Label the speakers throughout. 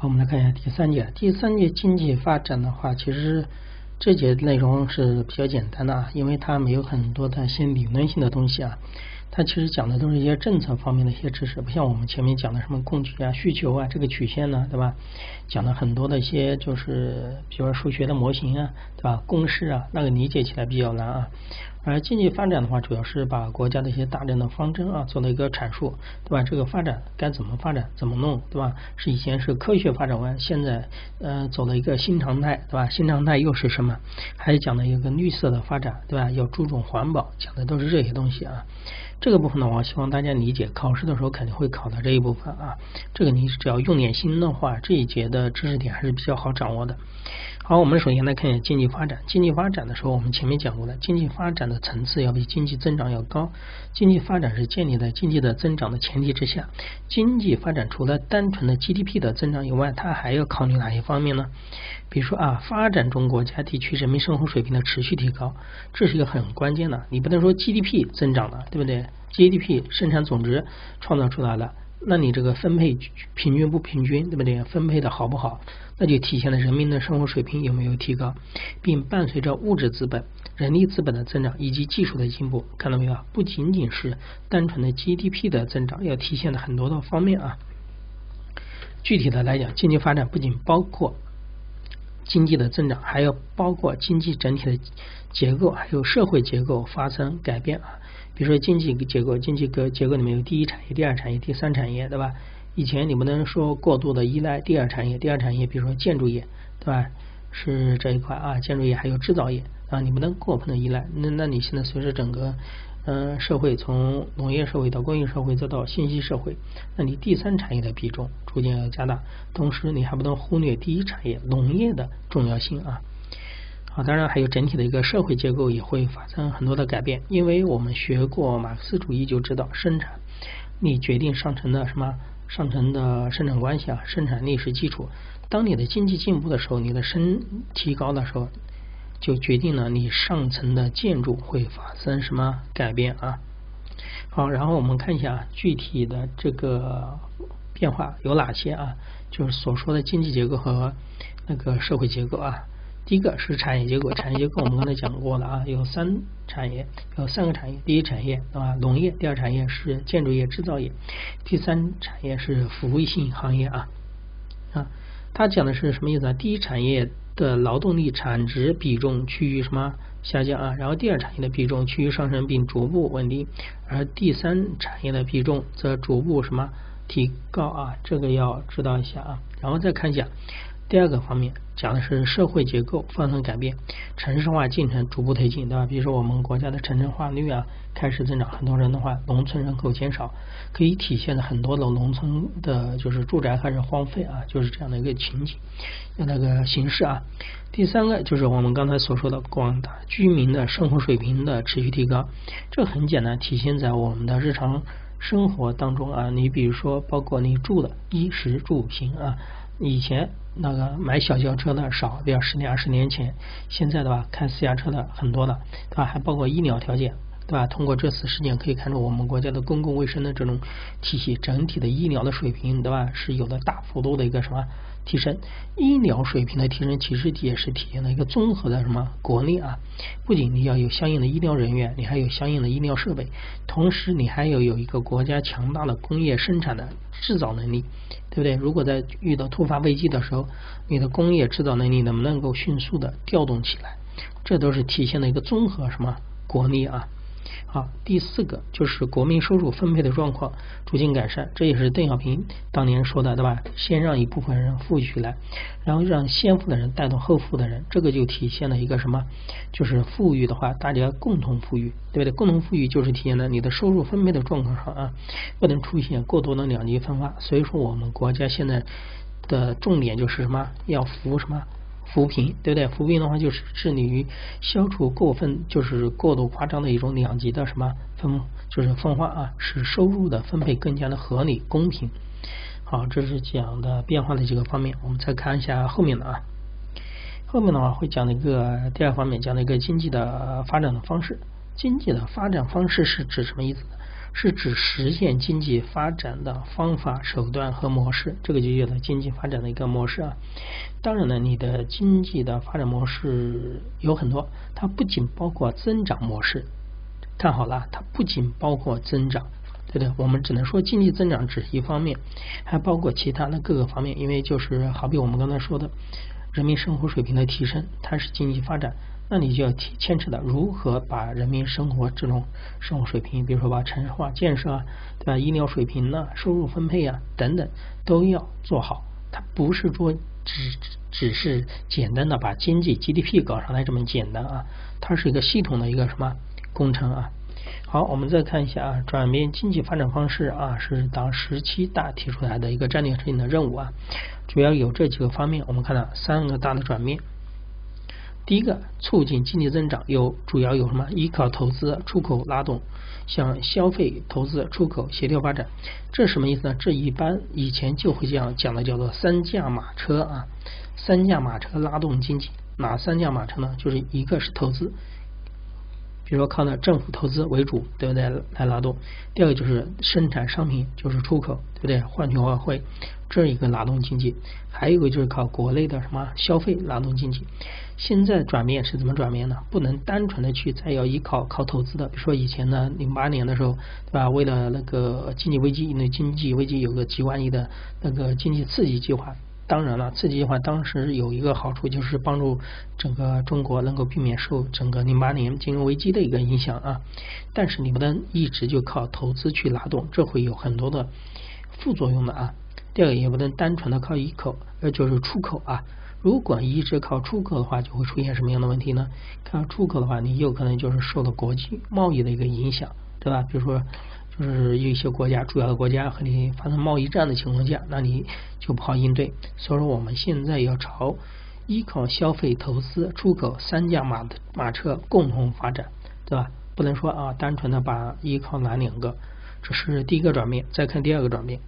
Speaker 1: 好，我们来看一下第三节。第三节经济发展的话，其实这节内容是比较简单的啊，因为它没有很多的一些理论性的东西啊。它其实讲的都是一些政策方面的一些知识，不像我们前面讲的什么供给啊、需求啊这个曲线呢，对吧？讲了很多的一些就是，比如说数学的模型啊，对吧？公式啊，那个理解起来比较难啊。而经济发展的话，主要是把国家的一些大政的方针啊做了一个阐述，对吧？这个发展该怎么发展，怎么弄，对吧？是以前是科学发展观，现在呃走了一个新常态，对吧？新常态又是什么？还讲了一个绿色的发展，对吧？要注重环保，讲的都是这些东西啊。这个部分的话，希望大家理解，考试的时候肯定会考到这一部分啊。这个你只要用点心的话，这一节的知识点还是比较好掌握的。好，我们首先来看一下经济发展。经济发展的时候，我们前面讲过的，经济发展的层次要比经济增长要高。经济发展是建立在经济的增长的前提之下。经济发展除了单纯的 GDP 的增长以外，它还要考虑哪些方面呢？比如说啊，发展中国家地区人民生活水平的持续提高，这是一个很关键的。你不能说 GDP 增长了，对不对？GDP 生产总值创造出来了。那你这个分配平均不平均，对不对？分配的好不好，那就体现了人民的生活水平有没有提高，并伴随着物质资本、人力资本的增长以及技术的进步，看到没有？不仅仅是单纯的 GDP 的增长，要体现的很多的方面啊。具体的来讲，经济发展不仅包括经济的增长，还要包括经济整体的结构，还有社会结构发生改变啊。比如说经济结构，经济格结构里面有第一产业、第二产业、第三产业，对吧？以前你不能说过度的依赖第二产业，第二产业比如说建筑业，对吧？是这一块啊，建筑业还有制造业啊，你不能过分的依赖。那那你现在随着整个嗯社会从农业社会到工业社会再到信息社会，那你第三产业的比重逐渐要加大，同时你还不能忽略第一产业农业的重要性啊。啊，当然还有整体的一个社会结构也会发生很多的改变，因为我们学过马克思主义就知道，生产力决定上层的什么上层的生产关系啊，生产力是基础。当你的经济进步的时候，你的生提高的时候，就决定了你上层的建筑会发生什么改变啊。好，然后我们看一下具体的这个变化有哪些啊？就是所说的经济结构和那个社会结构啊。第一个是产业结构，产业结构我们刚才讲过了啊，有三产业，有三个产业，第一产业啊？农业，第二产业是建筑业、制造业，第三产业是服务性行业啊啊。它讲的是什么意思啊？第一产业的劳动力产值比重趋于什么下降啊？然后第二产业的比重趋于上升并逐步稳定，而第三产业的比重则逐步什么提高啊？这个要知道一下啊。然后再看一下。第二个方面讲的是社会结构发生改变，城市化进程逐步推进，对吧？比如说我们国家的城镇化率啊开始增长，很多人的话，农村人口减少，可以体现的很多的农村的就是住宅开始荒废啊，就是这样的一个情景，那个形式啊。第三个就是我们刚才所说的广大居民的生活水平的持续提高，这很简单，体现在我们的日常生活当中啊。你比如说，包括你住的衣食住行啊。以前那个买小轿车的少，对吧十年二十年前，现在的话开私家车的很多了，对吧？还包括医疗条件，对吧？通过这次事件可以看出，我们国家的公共卫生的这种体系，整体的医疗的水平，对吧？是有了大幅度的一个什么提升？医疗水平的提升，其实也是体现了一个综合的什么国力啊？不仅你要有相应的医疗人员，你还有相应的医疗设备，同时你还要有一个国家强大的工业生产的制造能力。对不对？如果在遇到突发危机的时候，你的工业制造能力能不能够迅速的调动起来？这都是体现了一个综合什么国力啊？好，第四个就是国民收入分配的状况逐渐改善，这也是邓小平当年说的，对吧？先让一部分人富起来，然后让先富的人带动后富的人，这个就体现了一个什么？就是富裕的话，大家共同富裕，对不对？共同富裕就是体现了你的收入分配的状况上啊，不能出现过多的两极分化。所以说，我们国家现在的重点就是什么？要扶什么？扶贫，对不对？扶贫的话，就是致力于消除过分，就是过度夸张的一种两极的什么分，就是分化啊，使收入的分配更加的合理公平。好，这是讲的变化的几个方面。我们再看一下后面的啊，后面的话会讲一个第二方面，讲的一个经济的发展的方式。经济的发展方式是指什么意思呢？是指实现经济发展的方法、手段和模式，这个就叫做经济发展的一个模式啊。当然呢，你的经济的发展模式有很多，它不仅包括增长模式，看好了，它不仅包括增长，对不对？我们只能说经济增长只是一方面，还包括其他的各个方面，因为就是好比我们刚才说的，人民生活水平的提升，它是经济发展。那你就要牵扯到如何把人民生活这种生活水平，比如说把城市化建设啊，对吧？医疗水平呢，收入分配啊等等都要做好。它不是说只只是简单的把经济 GDP 搞上来这么简单啊，它是一个系统的一个什么工程啊？好，我们再看一下啊，转变经济发展方式啊，是党十七大提出来的一个战略性的任务啊，主要有这几个方面，我们看到三个大的转变。第一个促进经济增长有主要有什么？依靠投资、出口拉动，向消费、投资、出口协调发展。这什么意思呢？这一般以前就会这样讲的，叫做三驾马车啊，三驾马车拉动经济。哪三驾马车呢？就是一个是投资。比如说靠那政府投资为主，对不对？来拉动。第二个就是生产商品，就是出口，对不对？换取外汇，这一个拉动经济。还有一个就是靠国内的什么消费拉动经济。现在转变是怎么转变呢？不能单纯的去再要依靠靠投资的。比如说以前呢，零八年的时候，对吧？为了那个经济危机，因为经济危机有个几万亿的那个经济刺激计划。当然了，刺激计划当时有一个好处，就是帮助整个中国能够避免受整个零八年金融危机的一个影响啊。但是你不能一直就靠投资去拉动，这会有很多的副作用的啊。第二个也不能单纯的靠依靠，呃，就是出口啊。如果一直靠出口的话，就会出现什么样的问题呢？靠出口的话，你有可能就是受到国际贸易的一个影响，对吧？比如说。就是有一些国家，主要的国家和你发生贸易战的情况下，那你就不好应对。所以说，我们现在要朝依靠消费、投资、出口三驾马的马车共同发展，对吧？不能说啊，单纯的把依靠哪两个，这是第一个转变。再看第二个转变，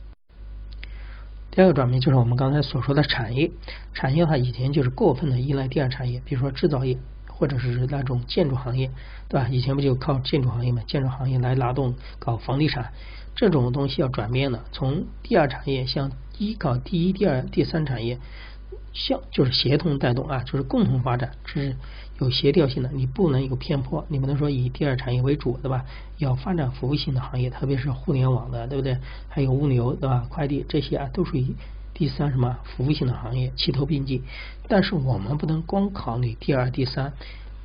Speaker 1: 第二个转变就是我们刚才所说的产业，产业的话以前就是过分的依赖第二产业，比如说制造业。或者是那种建筑行业，对吧？以前不就靠建筑行业嘛？建筑行业来拉动搞房地产，这种东西要转变了，从第二产业向依靠第一、第二、第三产业，向就是协同带动啊，就是共同发展，这是有协调性的。你不能有偏颇，你不能说以第二产业为主，对吧？要发展服务性的行业，特别是互联网的，对不对？还有物流，对吧？快递这些啊，都属于。第三什么服务性的行业齐头并进，但是我们不能光考虑第二、第三，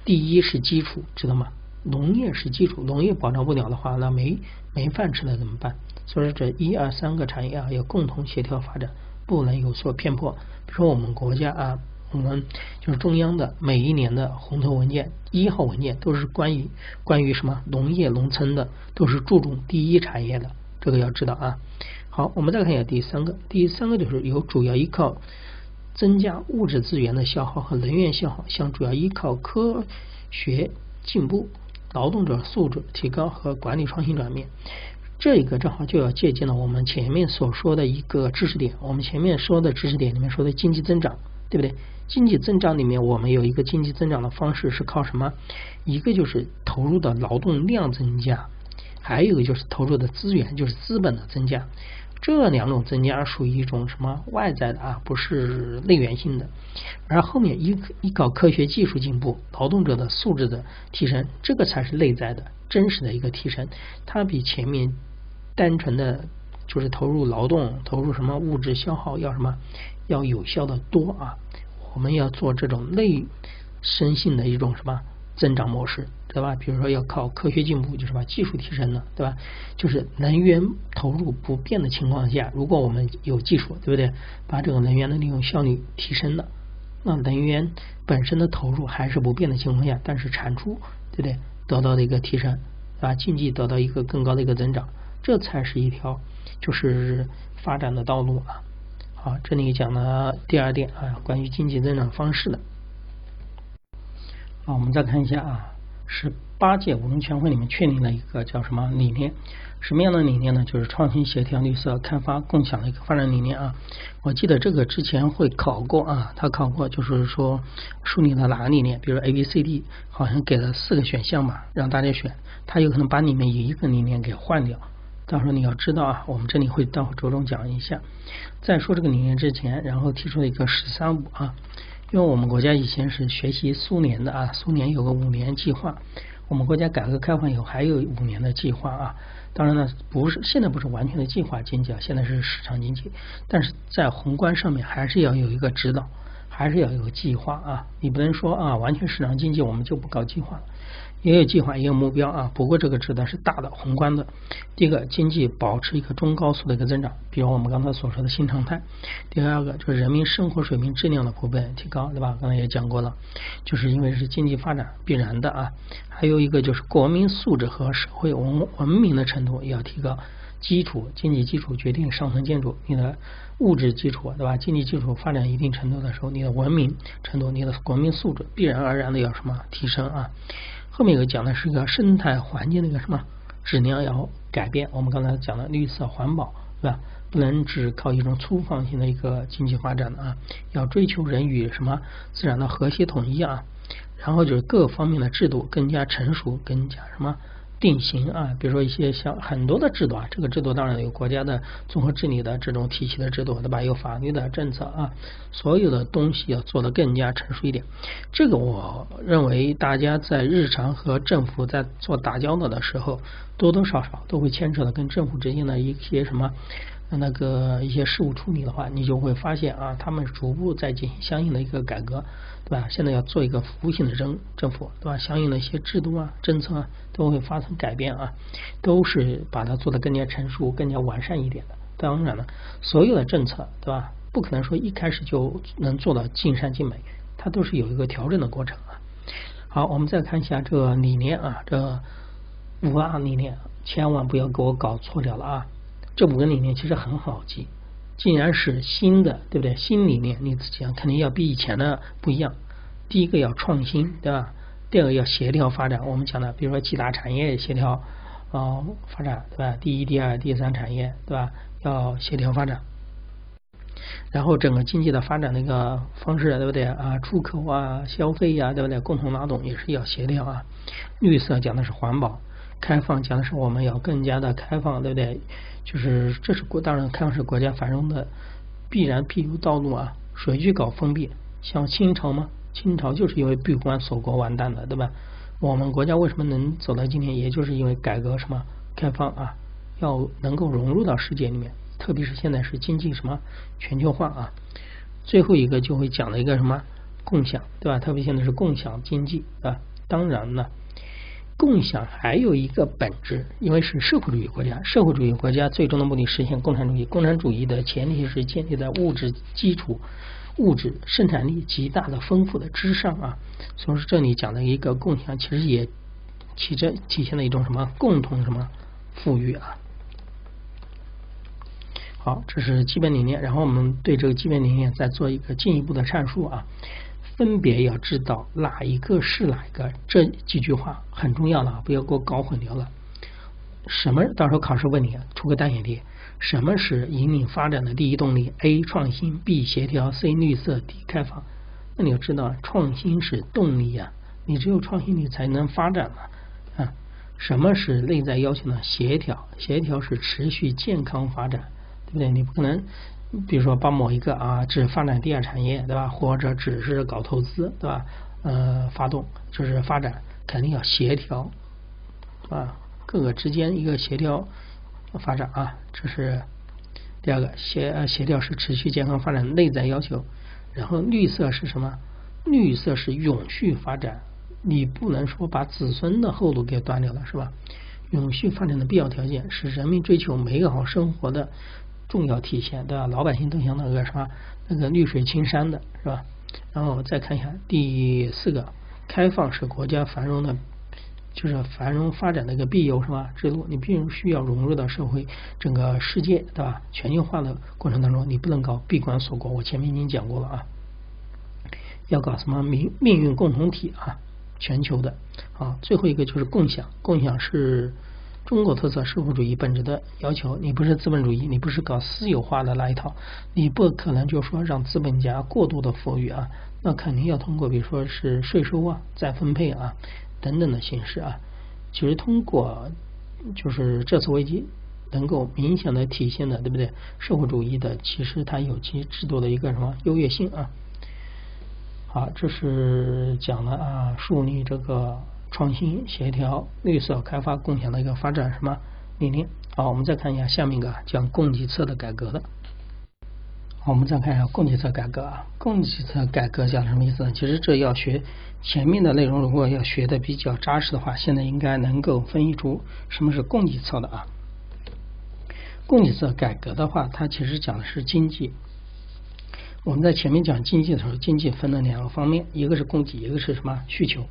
Speaker 1: 第一是基础，知道吗？农业是基础，农业保障不了的话，那没没饭吃了怎么办？所以说这一二三个产业啊要共同协调发展，不能有所偏颇。比如说我们国家啊，我们就是中央的每一年的红头文件一号文件都是关于关于什么农业农村的，都是注重第一产业的，这个要知道啊。好，我们再看一下第三个，第三个就是有主要依靠增加物质资源的消耗和能源消耗，向主要依靠科学进步、劳动者素质提高和管理创新转变。这个正好就要借鉴了我们前面所说的一个知识点。我们前面说的知识点里面说的经济增长，对不对？经济增长里面我们有一个经济增长的方式是靠什么？一个就是投入的劳动量增加，还有一个就是投入的资源，就是资本的增加。这两种增加属于一种什么外在的啊，不是内源性的。而后面依依靠科学技术进步、劳动者的素质的提升，这个才是内在的真实的一个提升。它比前面单纯的就是投入劳动、投入什么物质消耗要什么要有效的多啊。我们要做这种内生性的一种什么增长模式。对吧？比如说要靠科学进步，就是把技术提升了，对吧？就是能源投入不变的情况下，如果我们有技术，对不对？把这个能源的利用效率提升了，那能源本身的投入还是不变的情况下，但是产出，对不对？得到的一个提升，啊，经济得到一个更高的一个增长，这才是一条就是发展的道路啊。好，这里讲了第二点啊，关于经济增长方式的。好，我们再看一下啊。十八届五中全会里面确定了一个叫什么理念？什么样的理念呢？就是创新、协调、绿色、开发、共享的一个发展理念啊。我记得这个之前会考过啊，他考过就是说树立了哪个理念？比如 A、B、C、D，好像给了四个选项嘛，让大家选。他有可能把里面有一个理念给换掉。到时候你要知道啊，我们这里会待会着重讲一下。在说这个理念之前，然后提出了一个“十三五”啊。因为我们国家以前是学习苏联的啊，苏联有个五年计划，我们国家改革开放以后还有五年的计划啊。当然呢，不是现在不是完全的计划经济啊，现在是市场经济，但是在宏观上面还是要有一个指导，还是要有个计划啊。你不能说啊，完全市场经济我们就不搞计划。也有计划，也有目标啊。不过这个指的是大的、宏观的。第一个，经济保持一个中高速的一个增长，比如我们刚才所说的新常态。第二个就是人民生活水平质量的普遍提高，对吧？刚才也讲过了，就是因为是经济发展必然的啊。还有一个就是国民素质和社会文文明的程度也要提高。基础经济基础决定上层建筑，你的物质基础，对吧？经济基础发展一定程度的时候，你的文明程度、你的国民素质必然而然的要什么提升啊？后面有讲的是一个生态环境的一个什么质量要改变。我们刚才讲的绿色环保，对吧？不能只靠一种粗放型的一个经济发展的啊，要追求人与什么自然的和谐统一啊。然后就是各方面的制度更加成熟，更加什么？定型啊，比如说一些像很多的制度啊，这个制度当然有国家的综合治理的这种体系的制度，对吧？有法律的政策啊，所有的东西要做得更加成熟一点。这个我认为大家在日常和政府在做打交道的时候，多多少少都会牵扯到跟政府之间的一些什么。那个一些事务处理的话，你就会发现啊，他们逐步在进行相应的一个改革，对吧？现在要做一个服务性的政政府，对吧？相应的一些制度啊、政策啊，都会发生改变啊，都是把它做得更加成熟、更加完善一点的。当然了，所有的政策，对吧？不可能说一开始就能做到尽善尽美，它都是有一个调整的过程啊。好，我们再看一下这个理念啊，这五大理念，千万不要给我搞错掉了啊。这五个理念其实很好记，既然是新的，对不对？新理念，你讲肯定要比以前的不一样。第一个要创新，对吧？第二个要协调发展。我们讲的，比如说几大产业协调啊发展，对吧？第一、第二、第三产业，对吧？要协调发展。然后整个经济的发展的一个方式，对不对啊？出口啊，消费呀，对不对？共同拉动也是要协调啊。绿色讲的是环保，开放讲的是我们要更加的开放，对不对？就是这是国当然开放是国家繁荣的必然必由道路啊，谁去搞封闭？像清朝吗？清朝就是因为闭关锁国完蛋的，对吧？我们国家为什么能走到今天？也就是因为改革什么开放啊，要能够融入到世界里面，特别是现在是经济什么全球化啊。最后一个就会讲了一个什么共享，对吧？特别现在是共享经济啊，当然了。共享还有一个本质，因为是社会主义国家，社会主义国家最终的目的实现共产主义。共产主义的前提是建立在物质基础、物质生产力极大的丰富的之上啊。所以说这里讲的一个共享，其实也起着体现了一种什么共同什么富裕啊。好，这是基本理念，然后我们对这个基本理念再做一个进一步的阐述啊。分别要知道哪一个是哪一个，这几句话很重要了，不要给我搞混掉了。什么？到时候考试问你，出个单选题，什么是引领发展的第一动力？A. 创新，B. 协调，C. 绿色，D. 开放。那你要知道，创新是动力呀，你只有创新，你才能发展嘛。啊，什么是内在要求呢？协调，协调是持续健康发展，对不对？你不可能。比如说，把某一个啊，只发展第二产业，对吧？或者只是搞投资，对吧？呃，发动就是发展，肯定要协调，啊，各个之间一个协调发展啊，这是第二个协协调是持续健康发展内在要求。然后绿色是什么？绿色是永续发展，你不能说把子孙的后路给断掉了，是吧？永续发展的必要条件是人民追求美好生活的。重要体现对吧？老百姓都想那个什么，那个绿水青山的是吧？然后我再看一下第四个，开放是国家繁荣的，就是繁荣发展的一个必由是吧？制度，你必须要融入到社会整个世界对吧？全球化的过程当中，你不能搞闭关锁国。我前面已经讲过了啊，要搞什么命命运共同体啊？全球的。啊，最后一个就是共享，共享是中国特色社会主义本质的要求。你不是资本主义，你不是搞私有化的那一套，你不可能就说让资本家过度的富裕啊，那肯定要通过比如说是税收啊、再分配啊等等的形式啊。其实通过就是这次危机能够明显的体现的，对不对？社会主义的其实它有其制度的一个什么优越性啊。好，这是讲了啊，树立这个。创新、协调、绿色开发、共享的一个发展什么理念？好，我们再看一下下面一个讲供给侧的改革的。好，我们再看一下供给侧改革啊。供给侧改革讲什么意思呢？其实这要学前面的内容，如果要学的比较扎实的话，现在应该能够分析出什么是供给侧的啊。供给侧改革的话，它其实讲的是经济。我们在前面讲经济的时候，经济分了两个方面，一个是供给，一个是什么需求。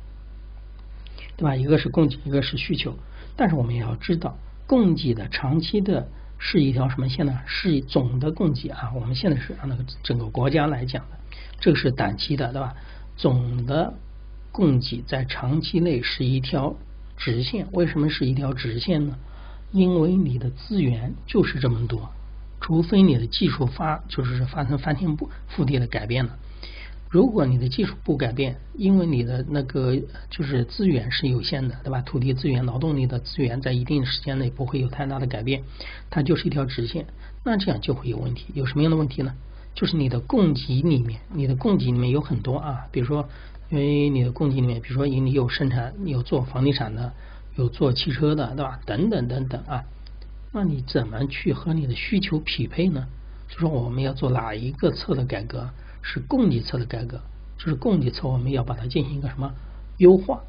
Speaker 1: 对吧？一个是供给，一个是需求。但是我们也要知道，供给的长期的是一条什么线呢？是总的供给啊。我们现在是按那个整个国家来讲的，这个是短期的，对吧？总的供给在长期内是一条直线。为什么是一条直线呢？因为你的资源就是这么多，除非你的技术发就是发生翻天覆地的改变了。如果你的技术不改变，因为你的那个就是资源是有限的，对吧？土地资源、劳动力的资源在一定时间内不会有太大的改变，它就是一条直线，那这样就会有问题。有什么样的问题呢？就是你的供给里面，你的供给里面有很多啊，比如说，因为你的供给里面，比如说你有生产，有做房地产的，有做汽车的，对吧？等等等等啊，那你怎么去和你的需求匹配呢？就说我们要做哪一个侧的改革？是供给侧的改革，就是供给侧我们要把它进行一个什么优化，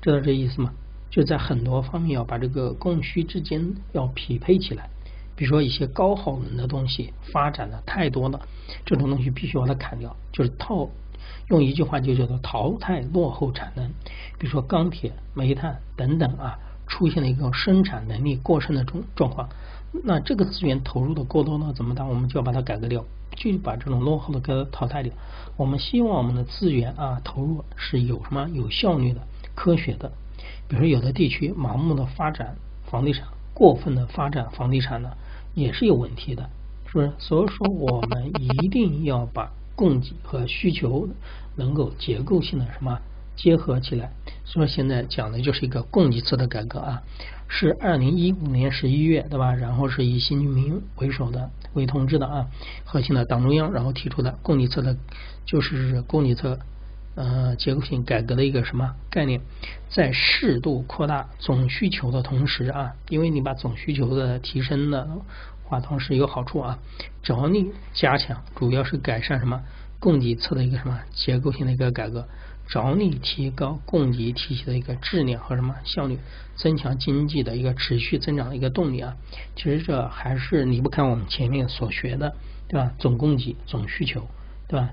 Speaker 1: 知道这意思吗？就在很多方面要把这个供需之间要匹配起来。比如说一些高耗能的东西发展的太多了，这种东西必须把它砍掉，就是套用一句话就叫做淘汰落后产能。比如说钢铁、煤炭等等啊，出现了一个生产能力过剩的状状况，那这个资源投入的过多呢，怎么办？我们就要把它改革掉。就把这种落后的给它淘汰掉。我们希望我们的资源啊投入是有什么有效率的、科学的。比如说有的地区盲目的发展房地产，过分的发展房地产呢，也是有问题的，是不是？所以说我们一定要把供给和需求能够结构性的什么结合起来。所以现在讲的就是一个供给侧的改革啊。是二零一五年十一月，对吧？然后是以习近平为首的、为同志的啊，核心的党中央，然后提出的供给侧的，就是供给侧呃结构性改革的一个什么概念，在适度扩大总需求的同时啊，因为你把总需求的提升的话，同时有好处啊，着力加强，主要是改善什么供给侧的一个什么结构性的一个改革。着力提高供给体系的一个质量和什么效率，增强经济的一个持续增长的一个动力啊！其实这还是离不开我们前面所学的，对吧？总供给、总需求，对吧？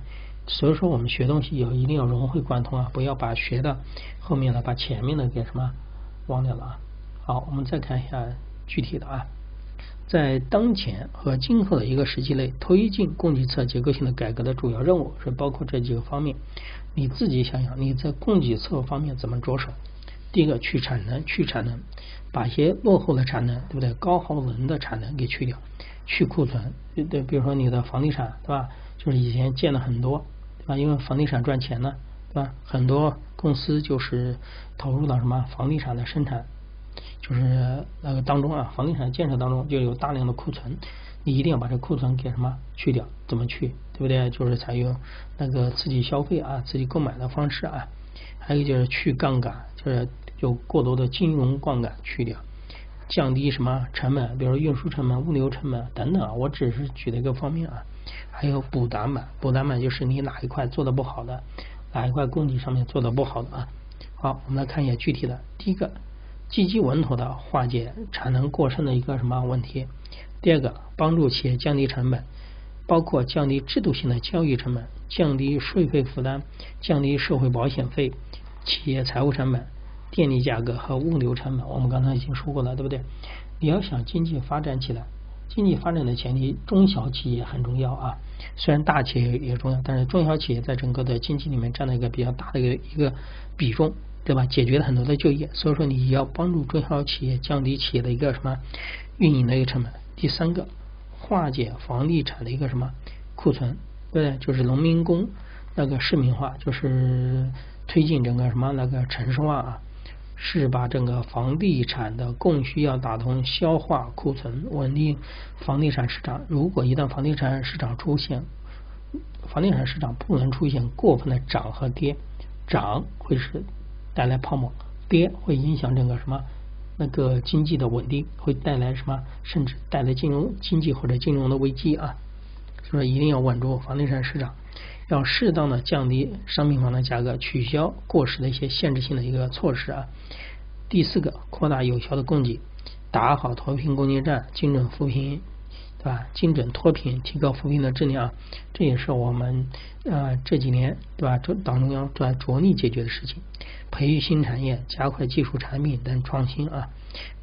Speaker 1: 所以说我们学东西有一定要融会贯通啊，不要把学的后面的把前面的给什么忘掉了啊！好，我们再看一下具体的啊，在当前和今后的一个时期内，推进供给侧结构性的改革的主要任务是包括这几个方面。你自己想想，你在供给侧方面怎么着手？第一个，去产能，去产能，把一些落后的产能，对不对？高耗能的产能给去掉，去库存，对，比如说你的房地产，对吧？就是以前建了很多，对吧？因为房地产赚钱呢，对吧？很多公司就是投入到什么房地产的生产，就是那个当中啊，房地产建设当中就有大量的库存。你一定要把这库存给什么去掉？怎么去？对不对？就是采用那个刺激消费啊、刺激购买的方式啊。还有就是去杠杆，就是有过多的金融杠杆去掉，降低什么成本？比如运输成本、物流成本等等啊。我只是举了一个方面啊。还有补短板，补短板就是你哪一块做的不好的，哪一块供给上面做的不好的啊。好，我们来看一下具体的。第一个，积极稳妥的化解产能过剩的一个什么问题？第二个，帮助企业降低成本，包括降低制度性的交易成本、降低税费负担、降低社会保险费、企业财务成本、电力价格和物流成本。我们刚才已经说过了，对不对？你要想经济发展起来，经济发展的前提，中小企业很重要啊。虽然大企业也重要，但是中小企业在整个的经济里面占了一个比较大的一个一个比重。对吧？解决了很多的就业，所以说你要帮助中小企业降低企业的一个什么运营的一个成本。第三个，化解房地产的一个什么库存，对不对？就是农民工那个市民化，就是推进整个什么那个城市化啊。是把整个房地产的供需要打通，消化库存，稳定房地产市场。如果一旦房地产市场出现，房地产市场不能出现过分的涨和跌，涨会是带来泡沫，跌会影响整个什么那个经济的稳定，会带来什么，甚至带来金融经济或者金融的危机啊。所以说一定要稳住房地产市场。要适当的降低商品房的价格，取消过时的一些限制性的一个措施啊。第四个，扩大有效的供给，打好脱贫攻坚战，精准扶贫，对吧？精准脱贫，提高扶贫的质量，这也是我们呃这几年对吧？这党中央在着力解决的事情。培育新产业，加快技术产品等创新啊，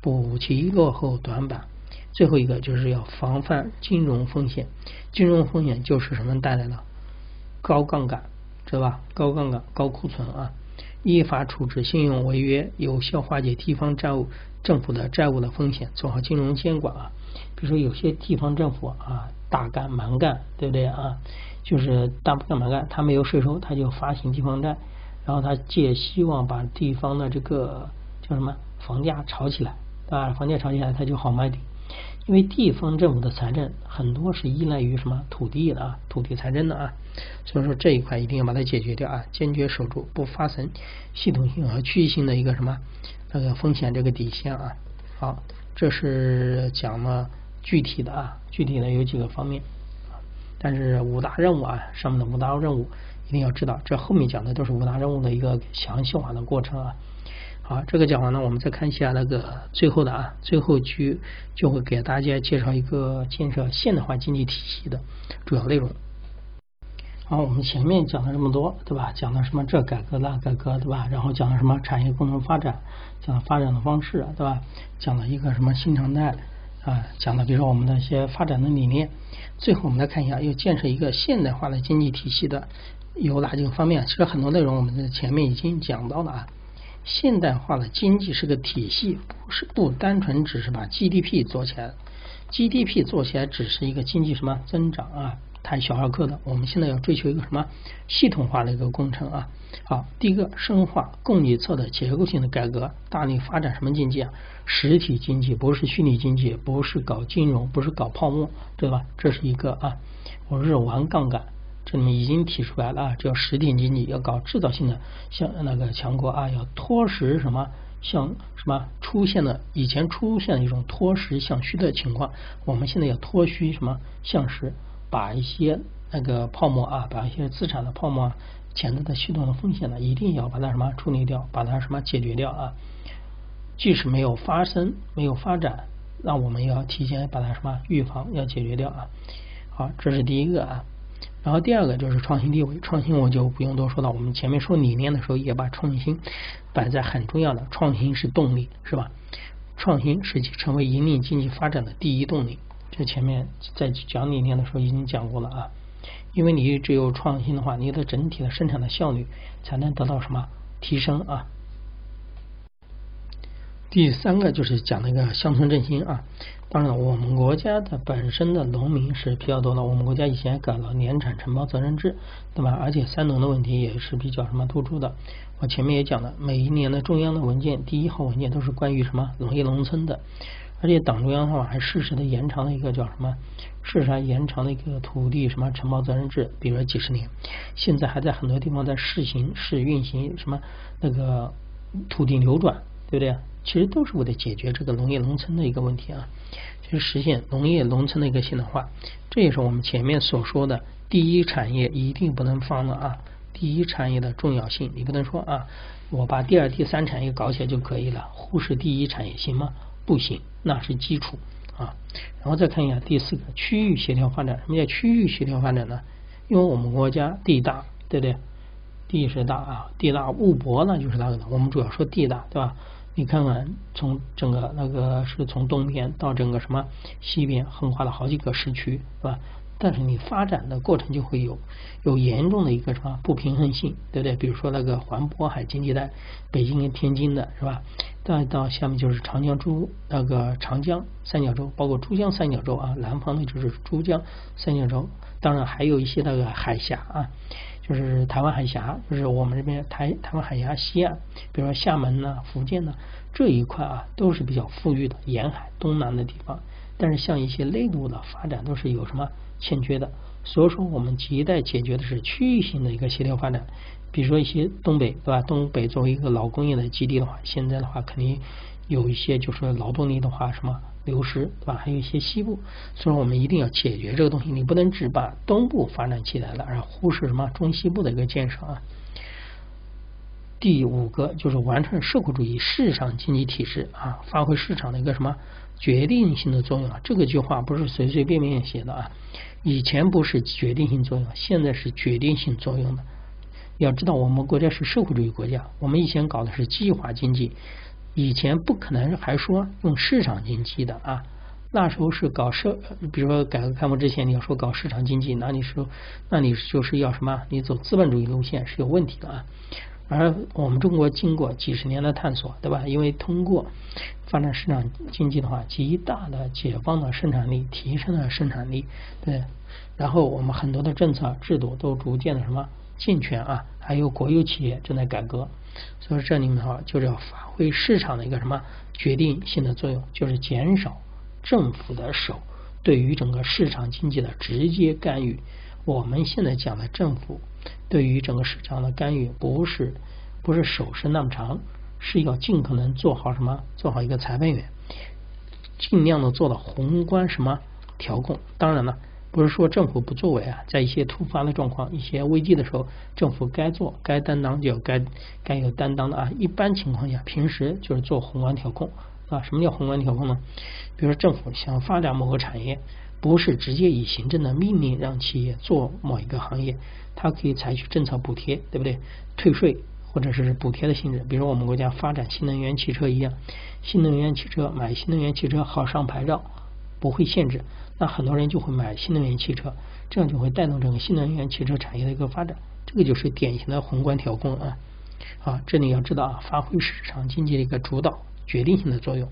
Speaker 1: 补齐落后短板。最后一个就是要防范金融风险，金融风险就是什么带来的？高杠杆，知道吧？高杠杆、高库存啊！依法处置信用违约，有效化解地方债务、政府的债务的风险，做好金融监管啊。比如说有些地方政府啊，大干蛮干，对不对啊？就是大干蛮干，他没有税收，他就发行地方债，然后他借希望把地方的这个叫什么房价炒起来，对吧？房价炒起来，他就好卖地。因为地方政府的财政很多是依赖于什么土地的啊，土地财政的啊，所以说这一块一定要把它解决掉啊，坚决守住不发生系统性和区域性的一个什么那个风险这个底线啊。好，这是讲了具体的啊，具体的有几个方面，但是五大任务啊，上面的五大任务一定要知道，这后面讲的都是五大任务的一个详细化的过程啊。好，这个讲完了，我们再看一下那个最后的啊，最后去就会给大家介绍一个建设现代化经济体系的主要内容。好，我们前面讲了这么多，对吧？讲了什么这改革那改革，对吧？然后讲了什么产业共同发展，讲了发展的方式，对吧？讲了一个什么新常态啊？讲了比如说我们的一些发展的理念。最后我们来看一下，要建设一个现代化的经济体系的有哪几个方面？其实很多内容我们在前面已经讲到了啊。现代化的经济是个体系，不是不单纯只是把 GDP 做起来，GDP 做起来只是一个经济什么增长啊，谈小儿科的。我们现在要追求一个什么系统化的一个工程啊？好，第一个深化供给侧的结构性的改革，大力发展什么经济啊？实体经济，不是虚拟经济，不是搞金融，不是搞泡沫，对吧？这是一个啊，我是玩杠杆。这里面已经提出来了啊，叫实体经济要搞制造性的，像那个强国啊，要脱实什么，像什么出现了以前出现一种脱实向虚的情况，我们现在要脱虚什么向实，把一些那个泡沫啊，把一些资产的泡沫啊潜在的系统的风险呢，一定要把它什么处理掉，把它什么解决掉啊。即使没有发生，没有发展，那我们要提前把它什么预防，要解决掉啊。好，这是第一个啊。然后第二个就是创新地位，创新我就不用多说了。我们前面说理念的时候，也把创新摆在很重要的，创新是动力，是吧？创新实际成为引领经济发展的第一动力。这前面在讲理念的时候已经讲过了啊。因为你只有创新的话，你的整体的生产的效率才能得到什么提升啊。第三个就是讲那个乡村振兴啊。当然了，我们国家的本身的农民是比较多的。我们国家以前搞了年产承包责任制，对吧？而且三农的问题也是比较什么突出的。我前面也讲了，每一年的中央的文件，第一号文件都是关于什么农业农村的。而且党中央的话还适时的延长了一个叫什么？适时延长了一个土地什么承包责任制，比如说几十年。现在还在很多地方在试行试运行什么那个土地流转，对不对？其实都是为了解决这个农业农村的一个问题啊，就是实现农业农村的一个现代化。这也是我们前面所说的第一产业一定不能放了啊，第一产业的重要性，你不能说啊，我把第二、第三产业搞起来就可以了，忽视第一产业行吗？不行，那是基础啊。然后再看一下第四个区域协调发展，什么叫区域协调发展呢？因为我们国家地大，对不对？地是大啊，地大物博呢就是那个的。我们主要说地大，对吧？你看看，从整个那个是从东边到整个什么西边，横跨了好几个市区，是吧？但是你发展的过程就会有有严重的一个什么不平衡性，对不对？比如说那个环渤海经济带，北京跟天津的是吧？再到下面就是长江珠那个长江三角洲，包括珠江三角洲啊，南方的就是珠江三角洲，当然还有一些那个海峡啊，就是台湾海峡，就是我们这边台台湾海峡西岸，比如说厦门呐、福建呐这一块啊，都是比较富裕的沿海东南的地方。但是像一些内陆的发展都是有什么欠缺的，所以说我们亟待解决的是区域性的一个协调发展。比如说一些东北，对吧？东北作为一个老工业的基地的话，现在的话肯定有一些就是劳动力的话什么流失，对吧？还有一些西部，所以说我们一定要解决这个东西。你不能只把东部发展起来了，而忽视什么中西部的一个建设啊。第五个就是完成社会主义市场经济体制啊，发挥市场的一个什么决定性的作用啊。这个句话不是随随便便写的啊，以前不是决定性作用，现在是决定性作用的。要知道，我们国家是社会主义国家，我们以前搞的是计划经济，以前不可能还说用市场经济的啊。那时候是搞社，比如说改革开放之前，你要说搞市场经济，那你说，那你就是要什么？你走资本主义路线是有问题的啊。而我们中国经过几十年的探索，对吧？因为通过发展市场经济的话，极大的解放了生产力，提升了生产力，对。然后我们很多的政策制度都逐渐的什么健全啊，还有国有企业正在改革。所以这里面的话，就是要发挥市场的一个什么决定性的作用，就是减少政府的手对于整个市场经济的直接干预。我们现在讲的政府。对于整个市场的干预，不是不是手是那么长，是要尽可能做好什么？做好一个裁判员，尽量的做到宏观什么调控。当然了，不是说政府不作为啊，在一些突发的状况、一些危机的时候，政府该做、该担当就要该该有担当的啊。一般情况下，平时就是做宏观调控啊。什么叫宏观调控呢？比如说政府想发展某个产业，不是直接以行政的命令让企业做某一个行业。它可以采取政策补贴，对不对？退税或者是补贴的性质，比如我们国家发展新能源汽车一样，新能源汽车买新能源汽车好上牌照，不会限制，那很多人就会买新能源汽车，这样就会带动整个新能源汽车产业的一个发展。这个就是典型的宏观调控啊。好，这里要知道啊，发挥市场经济的一个主导决定性的作用。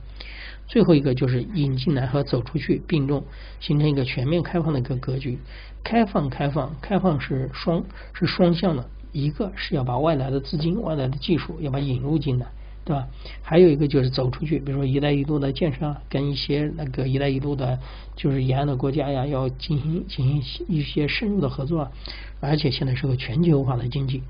Speaker 1: 最后一个就是引进来和走出去并重，形成一个全面开放的一个格局。开放，开放，开放是双是双向的，一个是要把外来的资金、外来的技术要把引入进来，对吧？还有一个就是走出去，比如说“一带一路”的建设啊，跟一些那个“一带一路”的，就是沿岸的国家呀，要进行进行一些深入的合作。而且现在是个全球化的经济，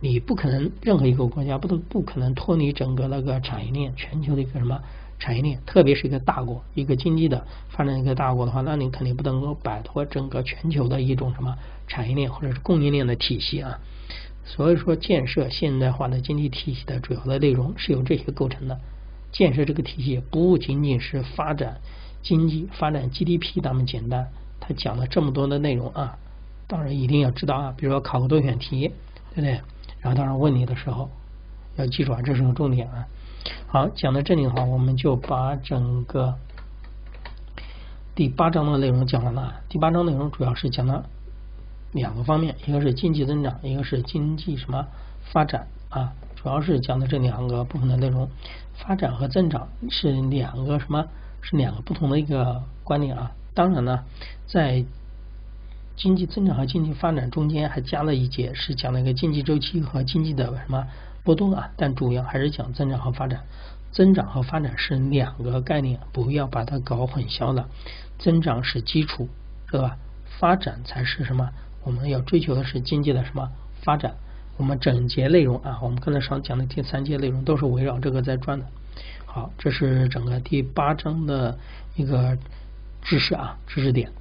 Speaker 1: 你不可能任何一个国家不都不可能脱离整个那个产业链，全球的一个什么？产业链，特别是一个大国，一个经济的发展一个大国的话，那你肯定不能够摆脱整个全球的一种什么产业链或者是供应链的体系啊。所以说，建设现代化的经济体系的主要的内容是由这些构成的。建设这个体系不仅仅是发展经济、发展 GDP 那么简单，他讲了这么多的内容啊。当然一定要知道啊，比如说考个多选题，对不对？然后当然问你的时候要记住啊，这是个重点啊。好，讲到这里的话，我们就把整个第八章的内容讲完了。第八章内容主要是讲了两个方面，一个是经济增长，一个是经济什么发展啊？主要是讲的这两个部分的内容。发展和增长是两个什么？是两个不同的一个观念啊。当然呢，在经济增长和经济发展中间还加了一节，是讲了一个经济周期和经济的什么？波动啊，但主要还是讲增长和发展。增长和发展是两个概念，不要把它搞混淆了。增长是基础，知道吧？发展才是什么？我们要追求的是经济的什么发展？我们整节内容啊，我们刚才上讲的第三节内容都是围绕这个在转的。好，这是整个第八章的一个知识啊，知识点。